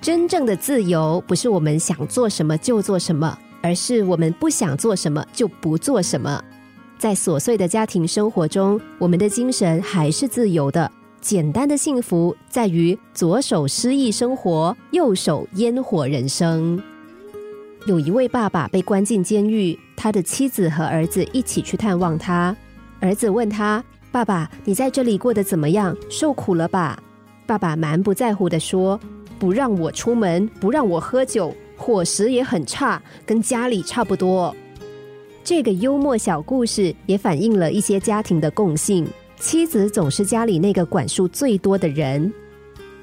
真正的自由不是我们想做什么就做什么，而是我们不想做什么就不做什么。在琐碎的家庭生活中，我们的精神还是自由的。简单的幸福在于左手诗意生活，右手烟火人生。有一位爸爸被关进监狱，他的妻子和儿子一起去探望他。儿子问他：“爸爸，你在这里过得怎么样？受苦了吧？”爸爸蛮不在乎的说。不让我出门，不让我喝酒，伙食也很差，跟家里差不多。这个幽默小故事也反映了一些家庭的共性：妻子总是家里那个管束最多的人。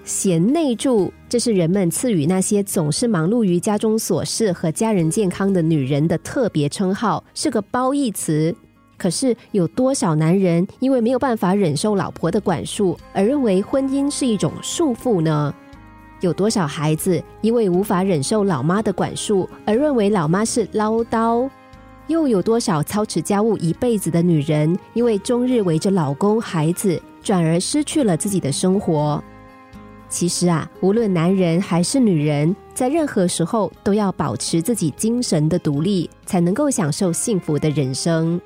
贤内助，这是人们赐予那些总是忙碌于家中琐事和家人健康的女人的特别称号，是个褒义词。可是，有多少男人因为没有办法忍受老婆的管束，而认为婚姻是一种束缚呢？有多少孩子因为无法忍受老妈的管束而认为老妈是唠叨？又有多少操持家务一辈子的女人因为终日围着老公孩子，转而失去了自己的生活？其实啊，无论男人还是女人，在任何时候都要保持自己精神的独立，才能够享受幸福的人生。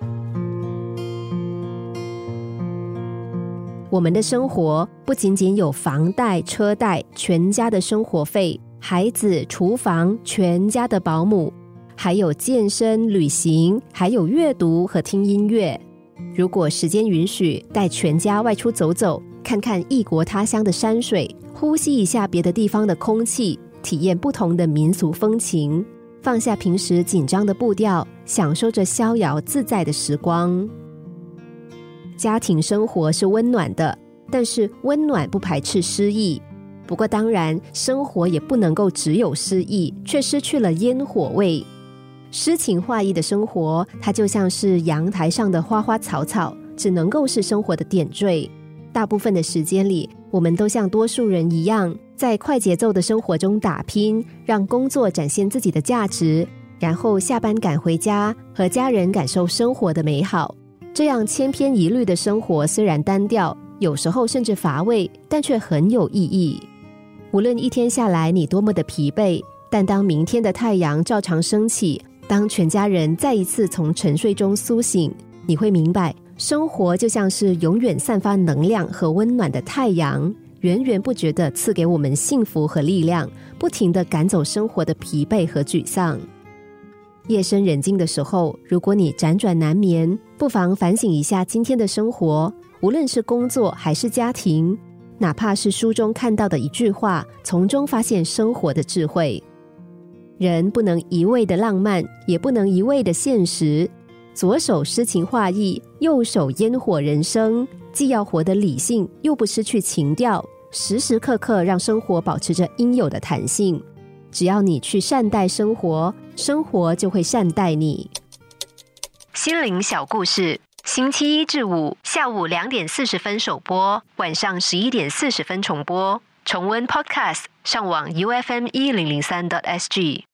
我们的生活不仅仅有房贷、车贷、全家的生活费、孩子、厨房、全家的保姆，还有健身、旅行，还有阅读和听音乐。如果时间允许，带全家外出走走，看看异国他乡的山水，呼吸一下别的地方的空气，体验不同的民俗风情，放下平时紧张的步调，享受着逍遥自在的时光。家庭生活是温暖的，但是温暖不排斥诗意。不过，当然，生活也不能够只有诗意，却失去了烟火味。诗情画意的生活，它就像是阳台上的花花草草，只能够是生活的点缀。大部分的时间里，我们都像多数人一样，在快节奏的生活中打拼，让工作展现自己的价值，然后下班赶回家，和家人感受生活的美好。这样千篇一律的生活虽然单调，有时候甚至乏味，但却很有意义。无论一天下来你多么的疲惫，但当明天的太阳照常升起，当全家人再一次从沉睡中苏醒，你会明白，生活就像是永远散发能量和温暖的太阳，源源不绝的赐给我们幸福和力量，不停的赶走生活的疲惫和沮丧。夜深人静的时候，如果你辗转难眠，不妨反省一下今天的生活，无论是工作还是家庭，哪怕是书中看到的一句话，从中发现生活的智慧。人不能一味的浪漫，也不能一味的现实。左手诗情画意，右手烟火人生，既要活得理性，又不失去情调，时时刻刻让生活保持着应有的弹性。只要你去善待生活，生活就会善待你。心灵小故事，星期一至五下午两点四十分首播，晚上十一点四十分重播。重温 Podcast，上网 U F M 一零零三 t S G。